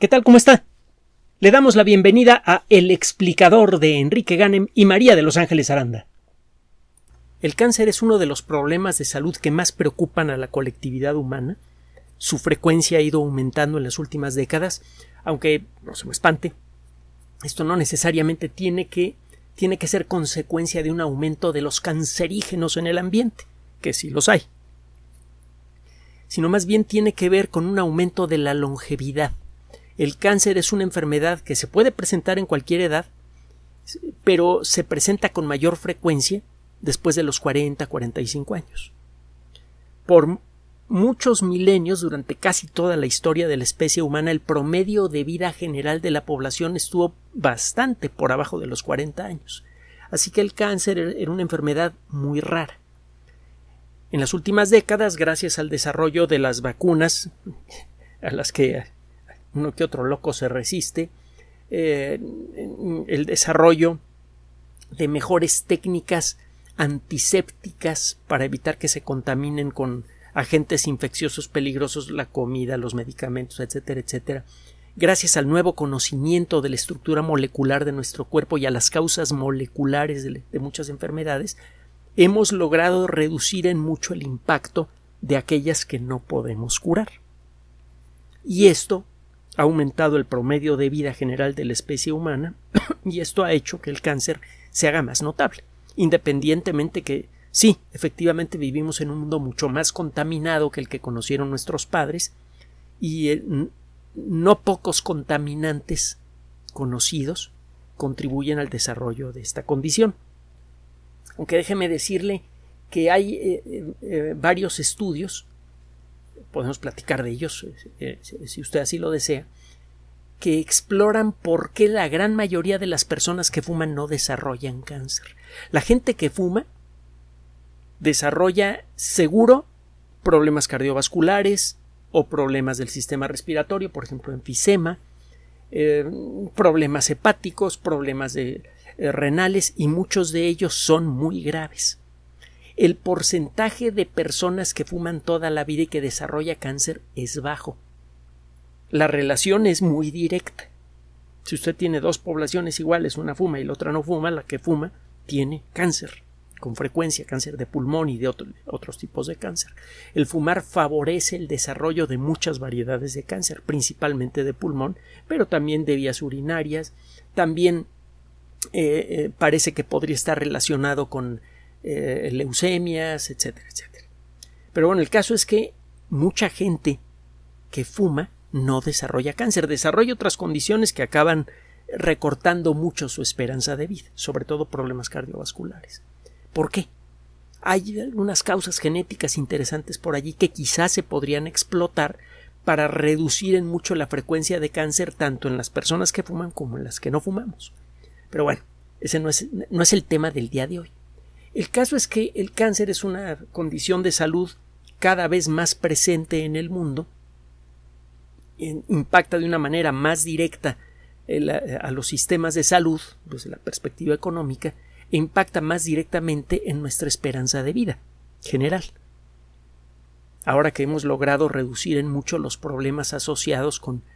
¿Qué tal? ¿Cómo está? Le damos la bienvenida a El explicador de Enrique Ganem y María de Los Ángeles Aranda. El cáncer es uno de los problemas de salud que más preocupan a la colectividad humana. Su frecuencia ha ido aumentando en las últimas décadas, aunque no se me espante. Esto no necesariamente tiene que, tiene que ser consecuencia de un aumento de los cancerígenos en el ambiente, que sí los hay, sino más bien tiene que ver con un aumento de la longevidad el cáncer es una enfermedad que se puede presentar en cualquier edad, pero se presenta con mayor frecuencia después de los 40, 45 años. Por muchos milenios, durante casi toda la historia de la especie humana, el promedio de vida general de la población estuvo bastante por abajo de los 40 años. Así que el cáncer era una enfermedad muy rara. En las últimas décadas, gracias al desarrollo de las vacunas, a las que uno que otro loco se resiste, eh, el desarrollo de mejores técnicas antisépticas para evitar que se contaminen con agentes infecciosos peligrosos la comida, los medicamentos, etcétera, etcétera. Gracias al nuevo conocimiento de la estructura molecular de nuestro cuerpo y a las causas moleculares de, de muchas enfermedades, hemos logrado reducir en mucho el impacto de aquellas que no podemos curar. Y esto ha aumentado el promedio de vida general de la especie humana y esto ha hecho que el cáncer se haga más notable, independientemente que sí, efectivamente vivimos en un mundo mucho más contaminado que el que conocieron nuestros padres y eh, no pocos contaminantes conocidos contribuyen al desarrollo de esta condición. Aunque déjeme decirle que hay eh, eh, varios estudios podemos platicar de ellos eh, eh, si usted así lo desea, que exploran por qué la gran mayoría de las personas que fuman no desarrollan cáncer. La gente que fuma desarrolla seguro problemas cardiovasculares o problemas del sistema respiratorio, por ejemplo, enfisema, eh, problemas hepáticos, problemas de, renales y muchos de ellos son muy graves el porcentaje de personas que fuman toda la vida y que desarrolla cáncer es bajo. La relación es muy directa. Si usted tiene dos poblaciones iguales, una fuma y la otra no fuma, la que fuma tiene cáncer, con frecuencia cáncer de pulmón y de otros tipos de cáncer. El fumar favorece el desarrollo de muchas variedades de cáncer, principalmente de pulmón, pero también de vías urinarias, también eh, eh, parece que podría estar relacionado con eh, leucemias, etcétera, etcétera. Pero bueno, el caso es que mucha gente que fuma no desarrolla cáncer, desarrolla otras condiciones que acaban recortando mucho su esperanza de vida, sobre todo problemas cardiovasculares. ¿Por qué? Hay algunas causas genéticas interesantes por allí que quizás se podrían explotar para reducir en mucho la frecuencia de cáncer tanto en las personas que fuman como en las que no fumamos. Pero bueno, ese no es, no es el tema del día de hoy. El caso es que el cáncer es una condición de salud cada vez más presente en el mundo, impacta de una manera más directa a los sistemas de salud desde la perspectiva económica e impacta más directamente en nuestra esperanza de vida general. Ahora que hemos logrado reducir en mucho los problemas asociados con eh,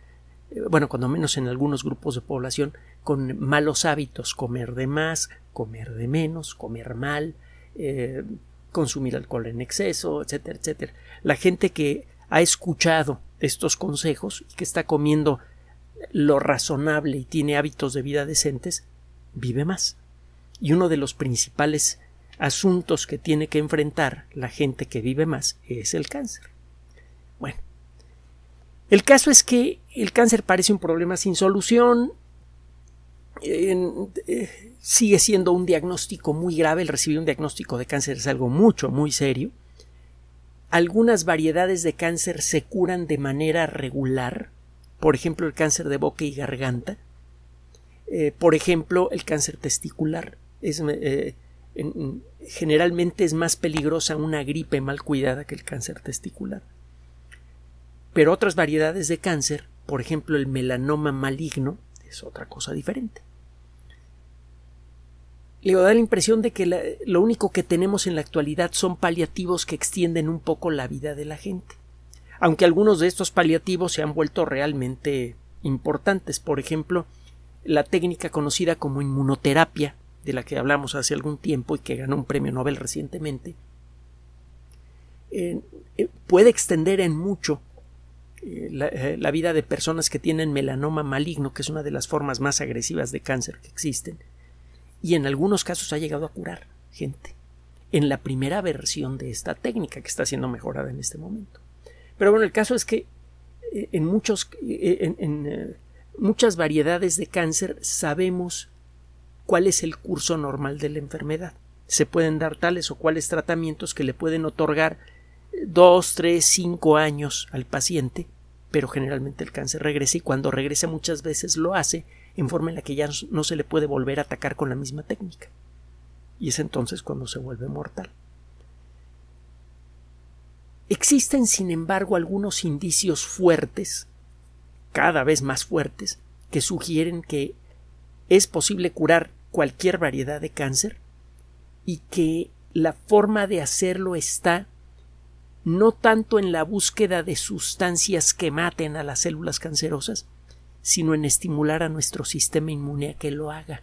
bueno, cuando menos en algunos grupos de población, con malos hábitos, comer de más, comer de menos, comer mal, eh, consumir alcohol en exceso, etcétera, etcétera. La gente que ha escuchado estos consejos y que está comiendo lo razonable y tiene hábitos de vida decentes, vive más. Y uno de los principales asuntos que tiene que enfrentar la gente que vive más es el cáncer. Bueno, el caso es que el cáncer parece un problema sin solución. Eh, sigue siendo un diagnóstico muy grave. El recibir un diagnóstico de cáncer es algo mucho, muy serio. Algunas variedades de cáncer se curan de manera regular. Por ejemplo, el cáncer de boca y garganta. Eh, por ejemplo, el cáncer testicular. Es, eh, generalmente es más peligrosa una gripe mal cuidada que el cáncer testicular. Pero otras variedades de cáncer, por ejemplo el melanoma maligno, es otra cosa diferente. Le da la impresión de que lo único que tenemos en la actualidad son paliativos que extienden un poco la vida de la gente. Aunque algunos de estos paliativos se han vuelto realmente importantes. Por ejemplo, la técnica conocida como inmunoterapia, de la que hablamos hace algún tiempo y que ganó un premio Nobel recientemente, eh, eh, puede extender en mucho la, la, vida de personas que tienen melanoma maligno, que es una de las formas más agresivas de cáncer que existen, y en algunos casos ha llegado a curar gente en la primera versión de esta técnica que está siendo mejorada en este momento. Pero bueno, el caso es que eh, en, muchos, eh, en, eh, muchas variedades de cáncer sabemos cuál es el curso normal de la enfermedad. Se pueden dar tales o cuales tratamientos que le pueden otorgar dos, tres, cinco años al paciente, pero generalmente el cáncer regresa y cuando regresa muchas veces lo hace en forma en la que ya no se le puede volver a atacar con la misma técnica y es entonces cuando se vuelve mortal. Existen, sin embargo, algunos indicios fuertes, cada vez más fuertes, que sugieren que es posible curar cualquier variedad de cáncer y que la forma de hacerlo está no tanto en la búsqueda de sustancias que maten a las células cancerosas, sino en estimular a nuestro sistema inmune a que lo haga.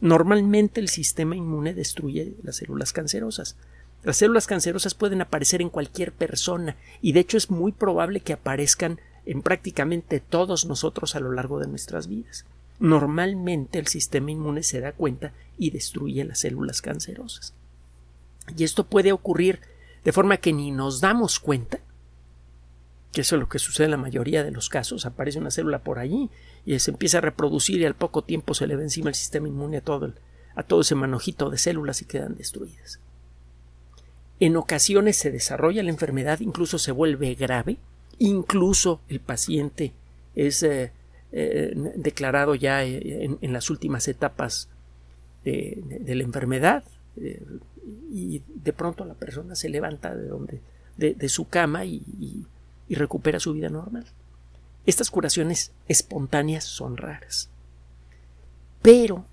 Normalmente el sistema inmune destruye las células cancerosas. Las células cancerosas pueden aparecer en cualquier persona y de hecho es muy probable que aparezcan en prácticamente todos nosotros a lo largo de nuestras vidas. Normalmente el sistema inmune se da cuenta y destruye las células cancerosas. Y esto puede ocurrir de forma que ni nos damos cuenta, que eso es lo que sucede en la mayoría de los casos, aparece una célula por allí y se empieza a reproducir y al poco tiempo se le ve encima el sistema inmune a todo, a todo ese manojito de células y quedan destruidas. En ocasiones se desarrolla la enfermedad, incluso se vuelve grave, incluso el paciente es eh, eh, declarado ya eh, en, las últimas etapas de, la enfermedad y de pronto la persona se levanta de donde de, su cama y recupera su vida normal. Estas curaciones espontáneas son raras. Pero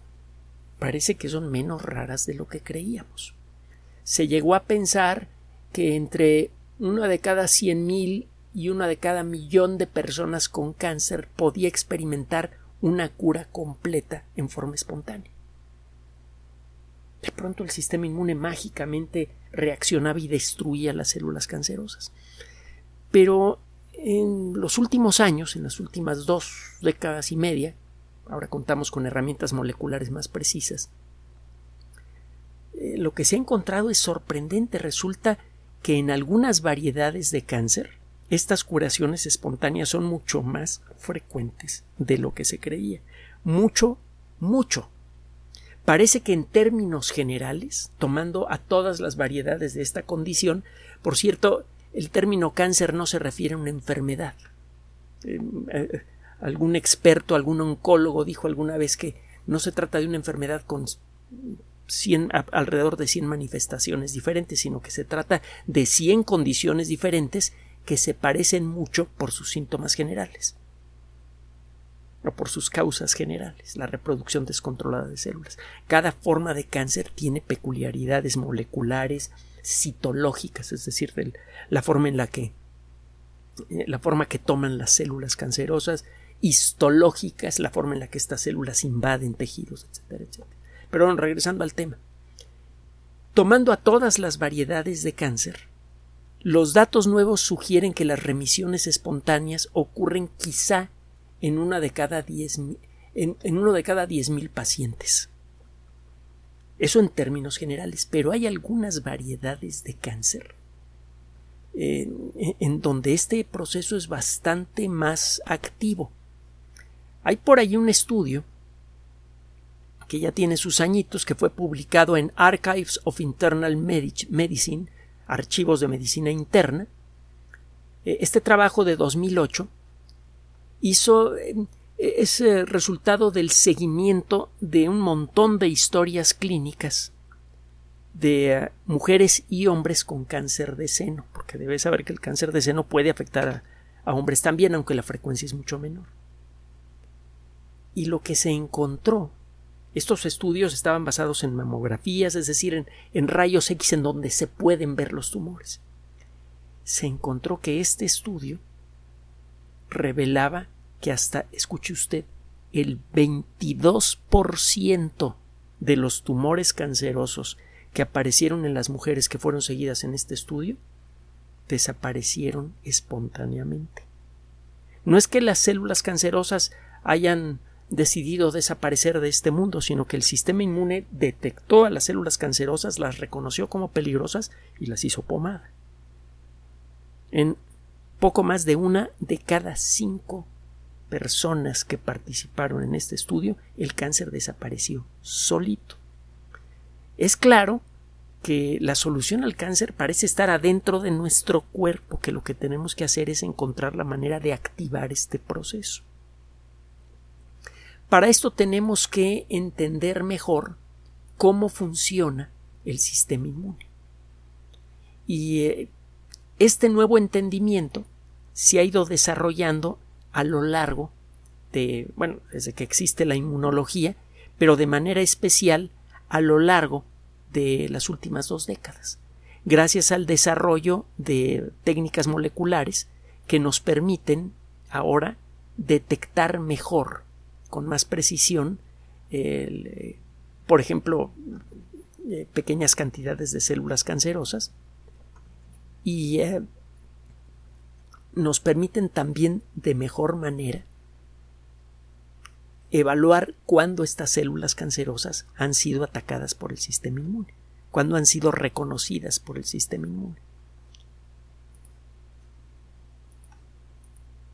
parece que son menos raras de lo que creíamos. Se llegó a pensar que entre una de cada cien mil y una de cada millón de personas con cáncer podía experimentar una cura completa en forma espontánea. De pronto el sistema inmune mágicamente reaccionaba y destruía las células cancerosas. Pero en los últimos años, en las últimas dos décadas y media, ahora contamos con herramientas moleculares más precisas, eh, lo que se ha encontrado es sorprendente. Resulta que en algunas variedades de cáncer, estas curaciones espontáneas son mucho más frecuentes de lo que se creía. Mucho, mucho. Parece que en términos generales, tomando a todas las variedades de esta condición, por cierto, el término cáncer no se refiere a una enfermedad. Eh, eh, algún experto, algún oncólogo dijo alguna vez que no se trata de una enfermedad con alrededor de 100 manifestaciones diferentes, sino que se trata de 100 condiciones diferentes que se parecen mucho por sus síntomas generales o por sus causas generales, la reproducción descontrolada de células. Cada forma de cáncer tiene peculiaridades moleculares, citológicas, es decir, la forma en la que eh, la forma que toman las células cancerosas, histológicas, la forma en la que estas células invaden tejidos, etcétera, etcétera. Pero regresando al tema. Tomando a todas las variedades de cáncer, los datos nuevos sugieren que las remisiones espontáneas ocurren quizá en una de cada diez, en, uno de cada diez mil pacientes. Eso en términos generales, pero hay algunas variedades de cáncer en, donde este proceso es bastante más activo. Hay por ahí un estudio que ya tiene sus añitos, que fue publicado en Archives of Internal Medicine, Archivos de Medicina Interna. E, este trabajo de 2008 hizo es resultado del seguimiento de un montón de historias clínicas de eh, mujeres y hombres con cáncer de seno, porque debes saber que el cáncer de seno puede afectar a, hombres también, aunque la frecuencia es mucho menor. Y lo que se encontró, estos estudios estaban basados en mamografías, es decir, en rayos X en donde se pueden ver los tumores. Se encontró que este estudio revelaba que hasta, escuche usted, el 22% de los tumores cancerosos que aparecieron en las mujeres que fueron seguidas en este estudio desaparecieron espontáneamente. No es que las células cancerosas hayan decidido desaparecer de este mundo, sino que el sistema inmune detectó a las células cancerosas, las reconoció como peligrosas y las hizo pomada. En poco más de una de cada cinco personas que participaron en este estudio, el cáncer desapareció solito. Es claro que la solución al cáncer parece estar adentro de nuestro cuerpo, que lo que tenemos que hacer es encontrar la manera de activar este proceso. Para esto tenemos que entender mejor cómo funciona el sistema inmune. Y eh, este nuevo entendimiento se ha ido desarrollando a lo largo de, bueno, desde que existe la inmunología, pero de manera especial a lo largo de las últimas dos décadas, gracias al desarrollo de técnicas moleculares que nos permiten ahora detectar mejor, con más precisión, por ejemplo, eh, pequeñas cantidades de células cancerosas y eh, nos permiten también de mejor manera evaluar cuándo estas células cancerosas han sido atacadas por el sistema inmune, cuándo han sido reconocidas por el sistema inmune.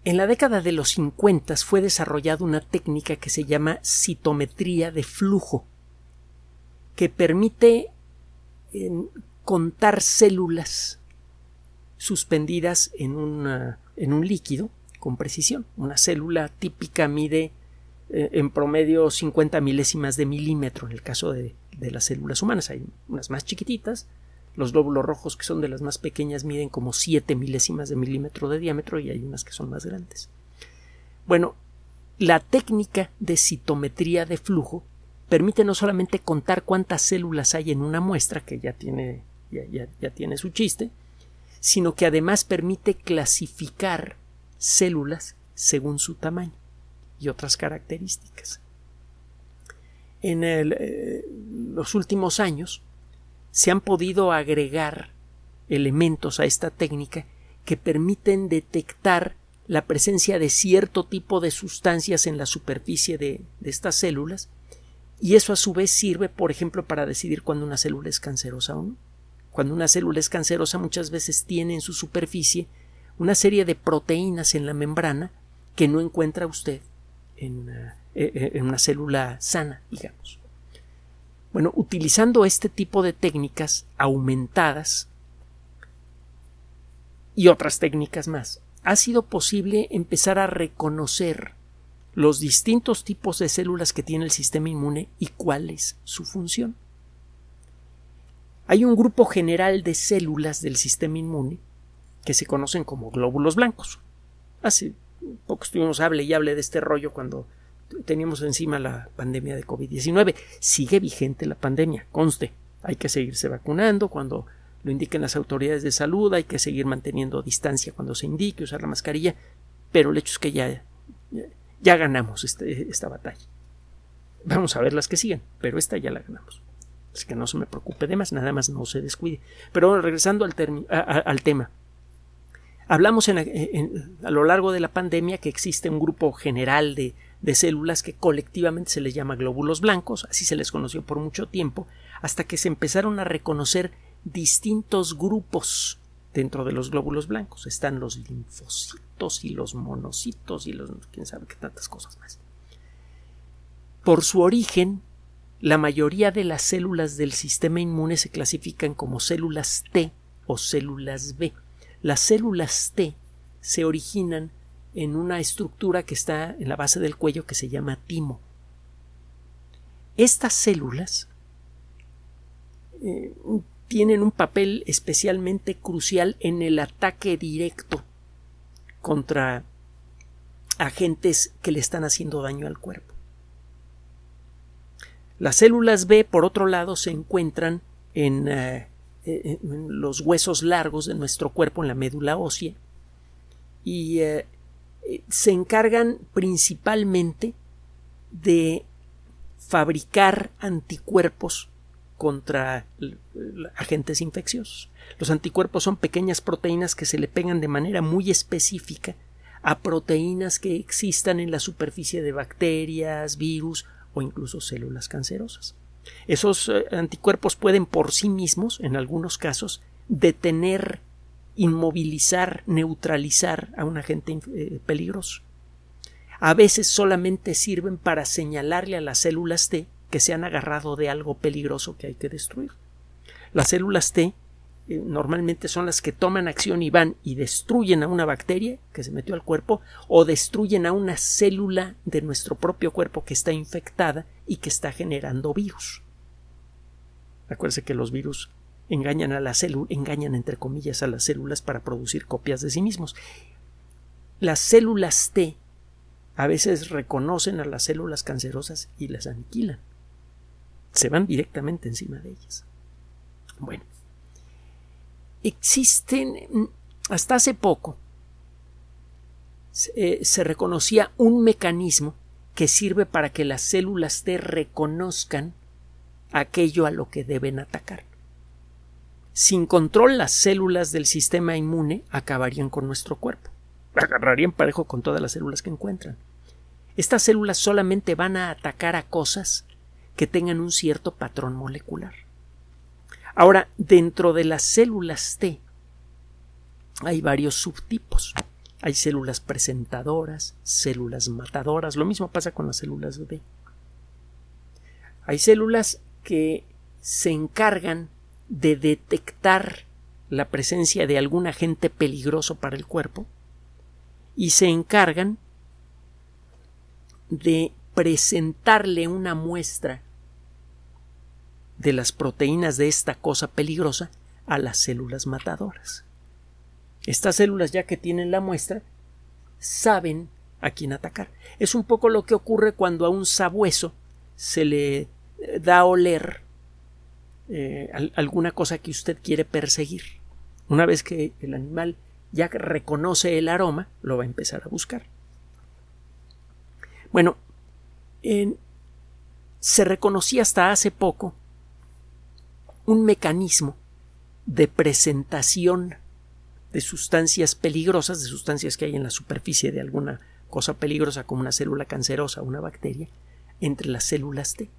En la década de los 50 fue desarrollada una técnica que se llama citometría de flujo, que permite contar células suspendidas en, en un líquido con precisión. Una célula típica mide eh, en promedio 50 milésimas de milímetro en el caso de, de, las células humanas. Hay unas más chiquititas, los glóbulos rojos que son de las más pequeñas miden como 7 milésimas de milímetro de diámetro y hay unas que son más grandes. Bueno, la técnica de citometría de flujo permite no solamente contar cuántas células hay en una muestra, que ya tiene, ya, ya tiene su chiste, sino que además permite clasificar células según su tamaño y otras características. En eh, los últimos años se han podido agregar elementos a esta técnica que permiten detectar la presencia de cierto tipo de sustancias en la superficie de, de estas células y eso a su vez sirve, por ejemplo, para decidir cuándo una célula es cancerosa o no. Cuando una célula es cancerosa muchas veces tiene en su superficie una serie de proteínas en la membrana que no encuentra usted en, eh, eh, en una célula sana, digamos. Bueno, utilizando este tipo de técnicas aumentadas y otras técnicas más, ha sido posible empezar a reconocer los distintos tipos de células que tiene el sistema inmune y cuál es su función. Hay un grupo general de células del sistema inmune que se conocen como glóbulos blancos. Hace poco estuvimos hable y hable de este rollo cuando teníamos encima la pandemia de COVID-19. Sigue vigente la pandemia, conste. Hay que seguirse vacunando cuando lo indiquen las autoridades de salud, hay que seguir manteniendo distancia cuando se indique, usar la mascarilla, pero el hecho es que ya, ya ganamos este, esta batalla. Vamos a ver las que siguen, pero esta ya la ganamos que no se me preocupe de más, nada más no se descuide. Pero regresando al, al tema. Hablamos a lo largo de la pandemia que existe un grupo general de, de células que colectivamente se les llama glóbulos blancos, así se les conoció por mucho tiempo, hasta que se empezaron a reconocer distintos grupos dentro de los glóbulos blancos. Están los linfocitos y los monocitos y los quién sabe qué tantas cosas más. Por su origen, la mayoría de las células del sistema inmune se clasifican como células T o células B. Las células T se originan en una estructura que está en la base del cuello que se llama timo. Estas células eh, tienen un papel especialmente crucial en el ataque directo contra agentes que le están haciendo daño al cuerpo. Las células B, por otro lado, se encuentran eh, en, los huesos largos de nuestro cuerpo, en la médula ósea, y eh, eh, se encargan principalmente de fabricar anticuerpos contra agentes infecciosos. Los anticuerpos son pequeñas proteínas que se le pegan de manera muy específica a proteínas que existan en la superficie de bacterias, virus o incluso células cancerosas. Esos eh, anticuerpos pueden por sí mismos, en algunos casos, detener, inmovilizar, neutralizar a un agente eh, peligroso. A veces solamente sirven para señalarle a las células T que se han agarrado de algo peligroso que hay que destruir. Las células T eh, normalmente son las que toman acción y van y destruyen a una bacteria que se metió al cuerpo o destruyen a una célula de nuestro propio cuerpo que está infectada y que está generando virus. Acuérdense que los virus engañan a la célula, engañan entre comillas a las células para producir copias de sí mismos. Las células T a veces reconocen a las células cancerosas y las aniquilan. Se van directamente encima de ellas. Bueno, existen, hasta hace poco, eh, se reconocía un mecanismo que sirve para que las células T reconozcan aquello a lo que deben atacar. Sin control, las células del sistema inmune acabarían con nuestro cuerpo. Agarrarían parejo con todas las células que encuentran. Estas células solamente van a atacar a cosas que tengan un cierto patrón molecular. Ahora, dentro de las células T hay varios subtipos. Hay células presentadoras, células matadoras, lo mismo pasa con las células B. Hay células que se encargan de detectar la presencia de algún agente peligroso para el cuerpo y se encargan de presentarle una muestra de las proteínas de esta cosa peligrosa a las células matadoras. Estas células, ya que tienen la muestra, saben a quién atacar. Es un poco lo que ocurre cuando a un sabueso se le eh, da a oler eh, alguna cosa que usted quiere perseguir. Una vez que el animal ya reconoce el aroma, lo va a empezar a buscar. Bueno, se reconocía hasta hace poco un mecanismo de presentación de sustancias peligrosas, de sustancias que hay en la superficie de alguna cosa peligrosa como una célula cancerosa o una bacteria, entre las células T.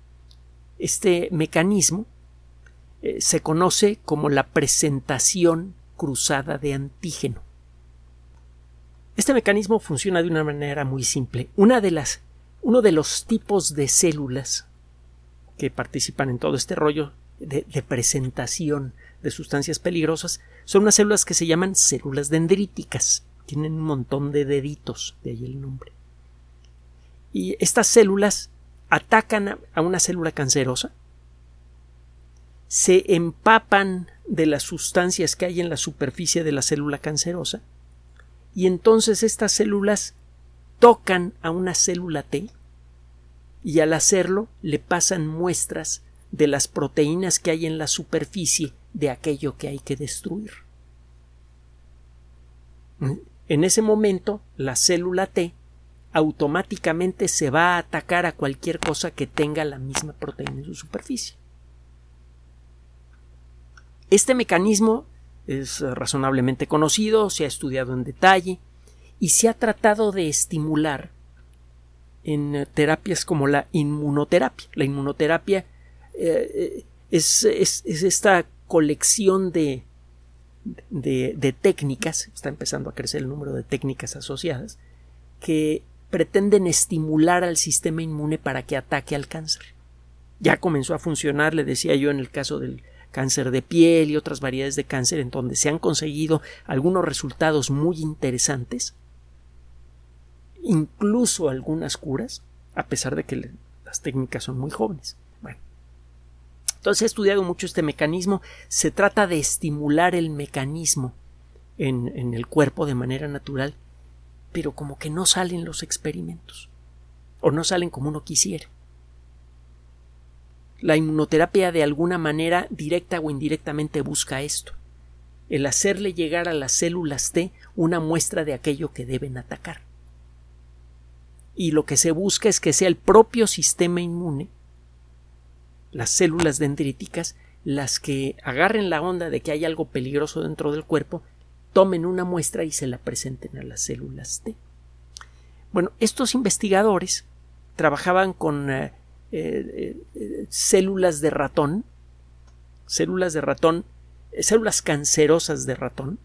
Este mecanismo eh, se conoce como la presentación cruzada de antígeno. Este mecanismo funciona de una manera muy simple. Una de las, uno de los tipos de células que participan en todo este rollo de, presentación de sustancias peligrosas son unas células que se llaman células dendríticas. Tienen un montón de deditos, de ahí el nombre. Y estas células atacan a una célula cancerosa, se empapan de las sustancias que hay en la superficie de la célula cancerosa, y entonces estas células tocan a una célula T y al hacerlo le pasan muestras de las proteínas que hay en la superficie de aquello que hay que destruir. En ese momento, la célula T automáticamente se va a atacar a cualquier cosa que tenga la misma proteína en su superficie. Este mecanismo es razonablemente conocido, se ha estudiado en detalle y se ha tratado de estimular en terapias como la inmunoterapia. La inmunoterapia eh, es, esta colección de, de, técnicas, está empezando a crecer el número de técnicas asociadas, que pretenden estimular al sistema inmune para que ataque al cáncer. Ya comenzó a funcionar, le decía yo, en el caso del cáncer de piel y otras variedades de cáncer, en donde se han conseguido algunos resultados muy interesantes, incluso algunas curas, a pesar de que las técnicas son muy jóvenes. Entonces he estudiado mucho este mecanismo. Se trata de estimular el mecanismo en, el cuerpo de manera natural, pero como que no salen los experimentos. O no salen como uno quisiera. La inmunoterapia de alguna manera, directa o indirectamente, busca esto. El hacerle llegar a las células T una muestra de aquello que deben atacar. y lo que se busca es que sea el propio sistema inmune, las células dendríticas, las que agarren la onda de que hay algo peligroso dentro del cuerpo, tomen una muestra y se la presenten a las células T. Bueno, estos investigadores trabajaban con eh, eh, eh, células de ratón, células de ratón, células cancerosas de ratón.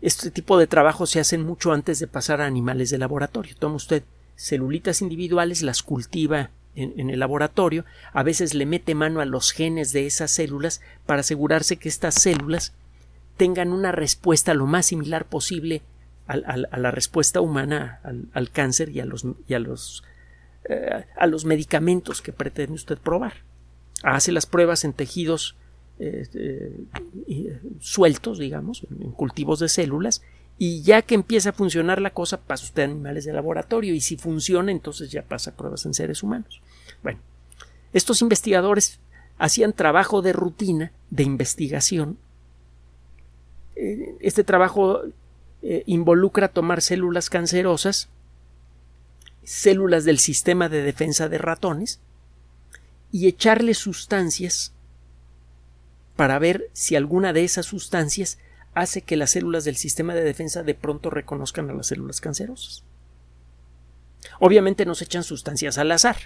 Este tipo de trabajo se hacen mucho antes de pasar a animales de laboratorio. Toma usted celulitas individuales, las cultiva en, el laboratorio, a veces le mete mano a los genes de esas células para asegurarse que estas células tengan una respuesta lo más similar posible a, la respuesta humana al, cáncer y a los, y a los eh, a los medicamentos que pretende usted probar. Hace las pruebas en tejidos eh, eh, sueltos, digamos, en cultivos de células, y ya que empieza a funcionar la cosa, pasa usted a animales de laboratorio, y si funciona, entonces ya pasa pruebas en seres humanos. Bueno, estos investigadores hacían trabajo de rutina, de investigación. Este trabajo involucra tomar células cancerosas, células del sistema de defensa de ratones y echarle sustancias para ver si alguna de esas sustancias hace que las células del sistema de defensa de pronto reconozcan a las células cancerosas. Obviamente no se echan sustancias al azar,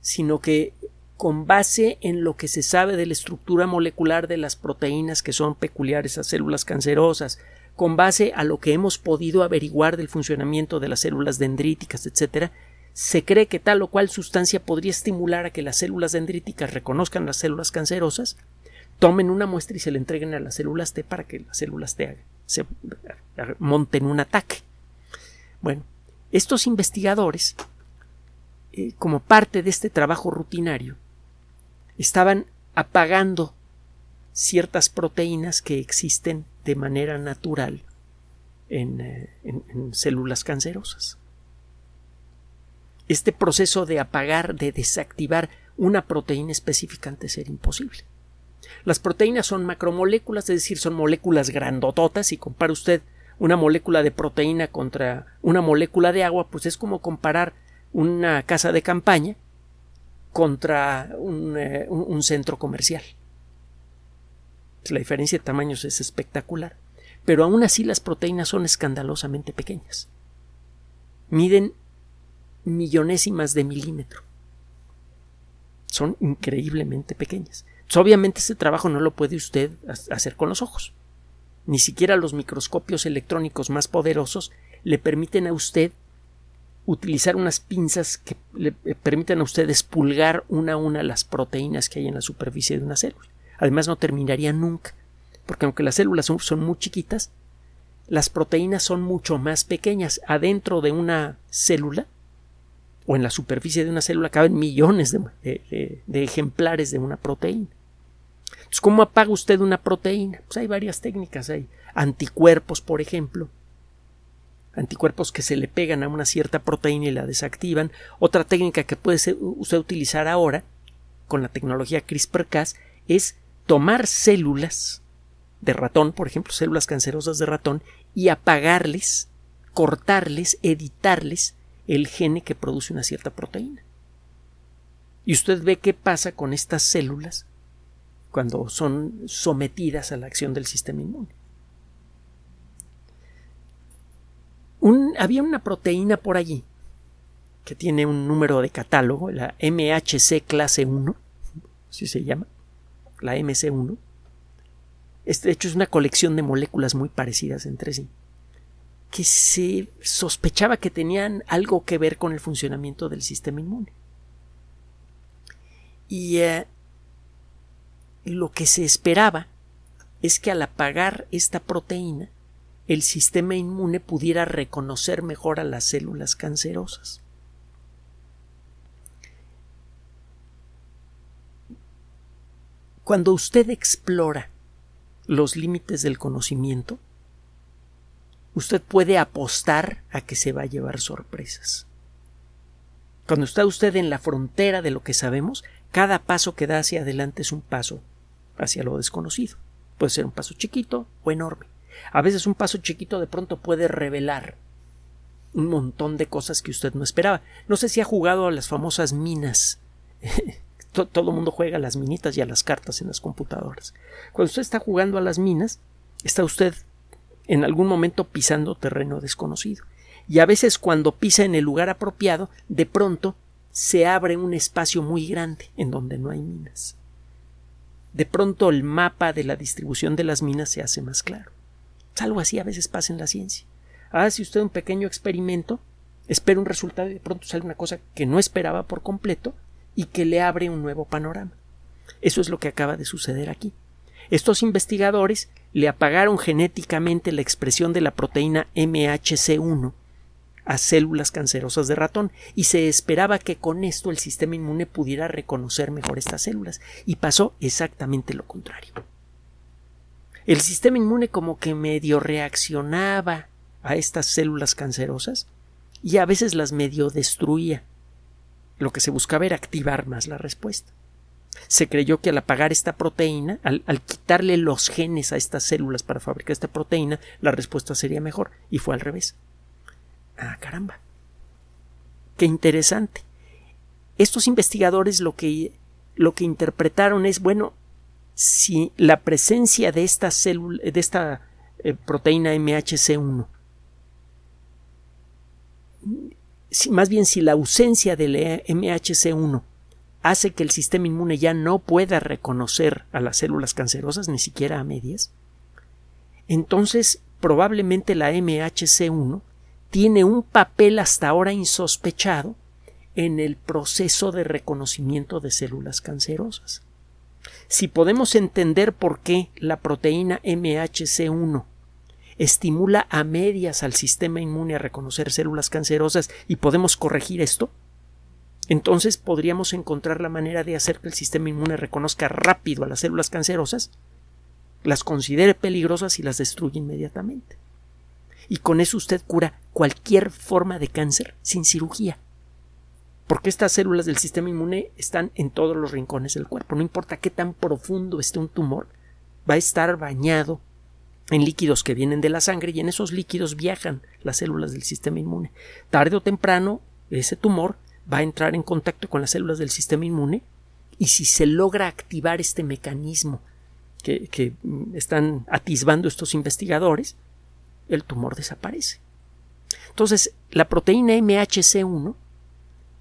sino que con base en lo que se sabe de la estructura molecular de las proteínas que son peculiares a células cancerosas, con base a lo que hemos podido averiguar del funcionamiento de las células dendríticas, etc., se cree que tal o cual sustancia podría estimular a que las células dendríticas reconozcan las células cancerosas, tomen una muestra y se la entreguen a las células T para que las células T se monten un ataque. Bueno, estos investigadores, eh, como parte de este trabajo rutinario, estaban apagando ciertas proteínas que existen de manera natural eh, en, células cancerosas. Este proceso de apagar, de desactivar una proteína específica antes era imposible. Las proteínas son macromoléculas, es decir, son moléculas grandototas. Si compara usted una molécula de proteína contra una molécula de agua, pues es como comparar una casa de campaña contra un eh, centro comercial. La diferencia de tamaños es espectacular. Pero aún así las proteínas son escandalosamente pequeñas. Miden millonésimas de milímetro. Son increíblemente pequeñas. Obviamente este trabajo no lo puede usted hacer con los ojos. Ni siquiera los microscopios electrónicos más poderosos le permiten a usted utilizar unas pinzas que le permiten a usted expulgar una a una las proteínas que hay en la superficie de una célula. Además no terminaría nunca, porque aunque las células son, muy chiquitas, las proteínas son mucho más pequeñas. Adentro de una célula o en la superficie de una célula caben millones de, ejemplares de una proteína. Entonces, ¿cómo apaga usted una proteína? Pues hay varias técnicas. Hay anticuerpos, por ejemplo. Anticuerpos que se le pegan a una cierta proteína y la desactivan. Otra técnica que puede usted utilizar ahora con la tecnología CRISPR-Cas es tomar células de ratón, por ejemplo, células cancerosas de ratón, y apagarles, cortarles, editarles el gene que produce una cierta proteína. Y usted ve qué pasa con estas células cuando son sometidas a la acción del sistema inmune. había una proteína por allí que tiene un número de catálogo, la MHC clase 1, así se llama, la MC1. Este, de hecho, es una colección de moléculas muy parecidas entre sí, que se sospechaba que tenían algo que ver con el funcionamiento del sistema inmune. Y eh, lo que se esperaba es que al apagar esta proteína, el sistema inmune pudiera reconocer mejor a las células cancerosas. Cuando usted explora los límites del conocimiento, usted puede apostar a que se va a llevar sorpresas. Cuando está usted en la frontera de lo que sabemos, cada paso que da hacia adelante es un paso hacia lo desconocido. Puede ser un paso chiquito o enorme. A veces un paso chiquito de pronto puede revelar un montón de cosas que usted no esperaba. No sé si ha jugado a las famosas minas. todo el mundo juega a las minitas y a las cartas en las computadoras. Cuando usted está jugando a las minas, está usted en algún momento pisando terreno desconocido. Y a veces cuando pisa en el lugar apropiado, de pronto se abre un espacio muy grande en donde no hay minas. De pronto el mapa de la distribución de las minas se hace más claro. Algo así a veces pasa en la ciencia. Hace usted un pequeño experimento, espera un resultado y de pronto sale una cosa que no esperaba por completo y que le abre un nuevo panorama. Eso es lo que acaba de suceder aquí. Estos investigadores le apagaron genéticamente la expresión de la proteína MHC1 a células cancerosas de ratón y se esperaba que con esto el sistema inmune pudiera reconocer mejor estas células y pasó exactamente lo contrario. El sistema inmune como que medio reaccionaba a estas células cancerosas y a veces las medio destruía. Lo que se buscaba era activar más la respuesta se creyó que al apagar esta proteína, al, quitarle los genes a estas células para fabricar esta proteína, la respuesta sería mejor. Y fue al revés. Ah, caramba. Qué interesante. Estos investigadores lo que, lo que interpretaron es, bueno, si la presencia de esta célula, de esta eh, proteína MHC1, si, más bien si la ausencia del MHC1 hace que el sistema inmune ya no pueda reconocer a las células cancerosas, ni siquiera a medias, entonces probablemente la MHC1 tiene un papel hasta ahora insospechado en el proceso de reconocimiento de células cancerosas. Si podemos entender por qué la proteína MHC1 estimula a medias al sistema inmune a reconocer células cancerosas y podemos corregir esto, entonces podríamos encontrar la manera de hacer que el sistema inmune reconozca rápido a las células cancerosas, las considere peligrosas y las destruya inmediatamente. Y con eso usted cura cualquier forma de cáncer sin cirugía. Porque estas células del sistema inmune están en todos los rincones del cuerpo. No importa qué tan profundo esté un tumor, va a estar bañado en líquidos que vienen de la sangre y en esos líquidos viajan las células del sistema inmune. Tarde o temprano, ese tumor va a entrar en contacto con las células del sistema inmune y si se logra activar este mecanismo que, están atisbando estos investigadores, el tumor desaparece. Entonces, la proteína MHC1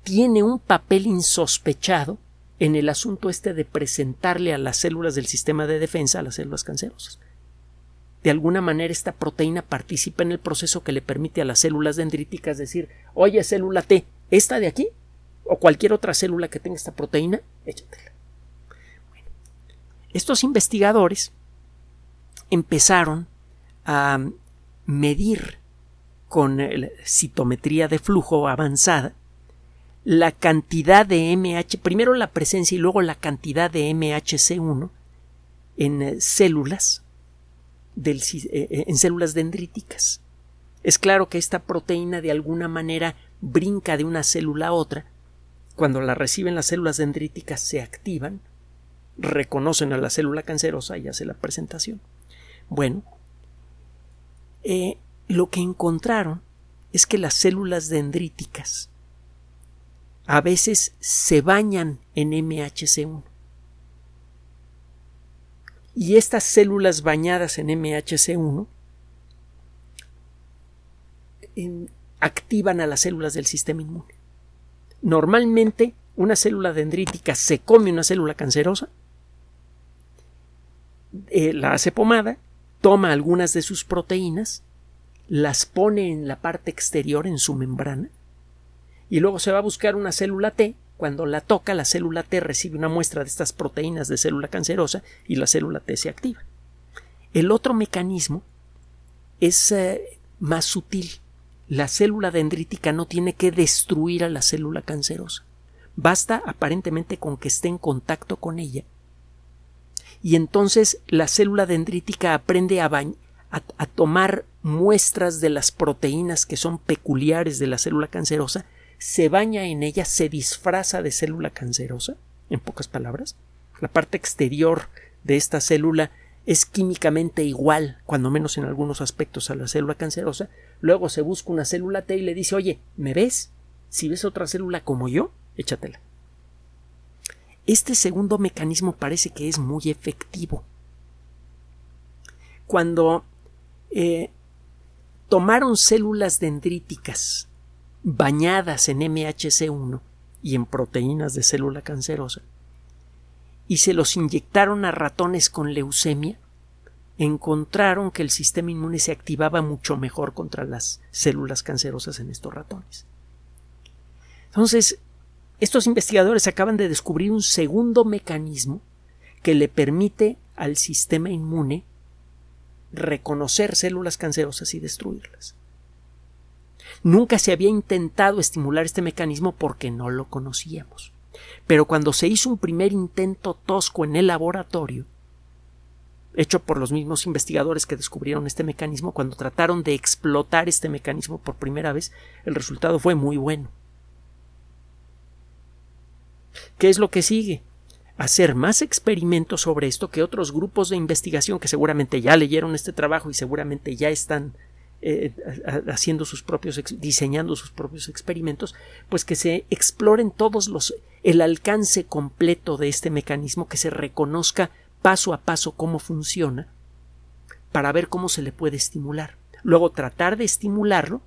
tiene un papel insospechado en el asunto este de presentarle a las células del sistema de defensa a las células cancerosas. De alguna manera esta proteína participa en el proceso que le permite a las células dendríticas decir, oye célula T, esta de aquí o cualquier otra célula que tenga esta proteína, échatela. estos investigadores empezaron a medir con citometría de flujo avanzada la cantidad de MH, primero la presencia y luego la cantidad de MHC1 en eh, células eh, eh, en células dendríticas. Es claro que esta proteína de alguna manera brinca de una célula a otra. Cuando la reciben las células dendríticas se activan, reconocen a la célula cancerosa y hace la presentación. Bueno, eh, lo que encontraron es que las células dendríticas a veces se bañan en MHC1. Y estas células bañadas en MHC1 activan a las células del sistema inmune. Normalmente, una célula dendrítica se come una célula cancerosa, eh, la hace pomada, toma algunas de sus proteínas, las pone en la parte exterior, en su membrana, y luego se va a buscar una célula T. Cuando la toca, la célula T recibe una muestra de estas proteínas de célula cancerosa y la célula T se activa. El otro mecanismo es eh, más sutil la célula dendrítica no tiene que destruir a la célula cancerosa. Basta aparentemente con que esté en contacto con ella. Y entonces la célula dendrítica aprende a, tomar muestras de las proteínas que son peculiares de la célula cancerosa, se baña en ella, se disfraza de célula cancerosa, en pocas palabras. La parte exterior de esta célula es químicamente igual, cuando menos en algunos aspectos, a la célula cancerosa, luego se busca una célula T y le dice, oye, ¿me ves? Si ves otra célula como yo, échatela. Este segundo mecanismo parece que es muy efectivo. Cuando eh, tomaron células dendríticas bañadas en MHC1 y en proteínas de célula cancerosa y se los inyectaron a ratones con leucemia, encontraron que el sistema inmune se activaba mucho mejor contra las células cancerosas en estos ratones. Entonces, estos investigadores acaban de descubrir un segundo mecanismo que le permite al sistema inmune reconocer células cancerosas y destruirlas. Nunca se había intentado estimular este mecanismo porque no lo conocíamos. Pero cuando se hizo un primer intento tosco en el laboratorio, hecho por los mismos investigadores que descubrieron este mecanismo, cuando trataron de explotar este mecanismo por primera vez, el resultado fue muy bueno. ¿Qué es lo que sigue? Hacer más experimentos sobre esto que otros grupos de investigación que seguramente ya leyeron este trabajo y seguramente ya están eh, haciendo sus propios, diseñando sus propios experimentos, pues que se exploren todos los, el alcance completo de este mecanismo, que se reconozca paso a paso cómo funciona, para ver cómo se le puede estimular. Luego tratar de estimularlo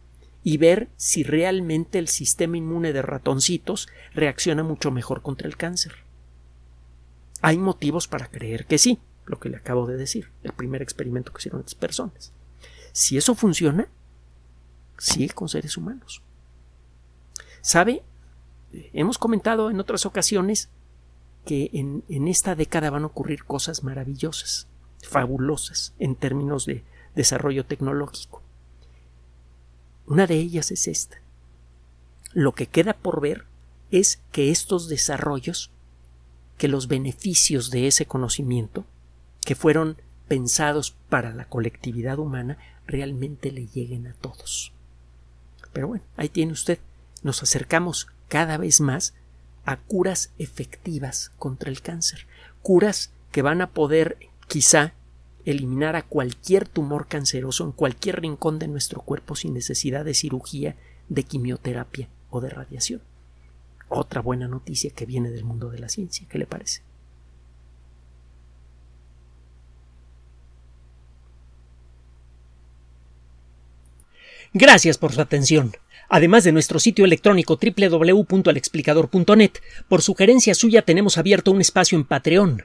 y ver si realmente el sistema inmune de ratoncitos reacciona mucho mejor contra el cáncer. Hay motivos para creer que sí, lo que le acabo de decir, el primer experimento que hicieron estas personas. Si eso funciona, sigue con seres humanos. ¿Sabe? Hemos comentado en otras ocasiones que en, en esta década van a ocurrir cosas maravillosas, fabulosas en términos de desarrollo tecnológico. Una de ellas es esta. Lo que queda por ver es que estos desarrollos, que los beneficios de ese conocimiento, que fueron pensados para la colectividad humana, realmente le lleguen a todos. Pero bueno, ahí tiene usted. Nos acercamos cada vez más a curas efectivas contra el cáncer. Curas que van a poder quizá eliminar a cualquier tumor canceroso en cualquier rincón de nuestro cuerpo sin necesidad de cirugía, de quimioterapia o de radiación. Otra buena noticia que viene del mundo de la ciencia. ¿Qué le parece? Gracias por su atención. Además de nuestro sitio electrónico www.alexplicador.net, por sugerencia suya tenemos abierto un espacio en Patreon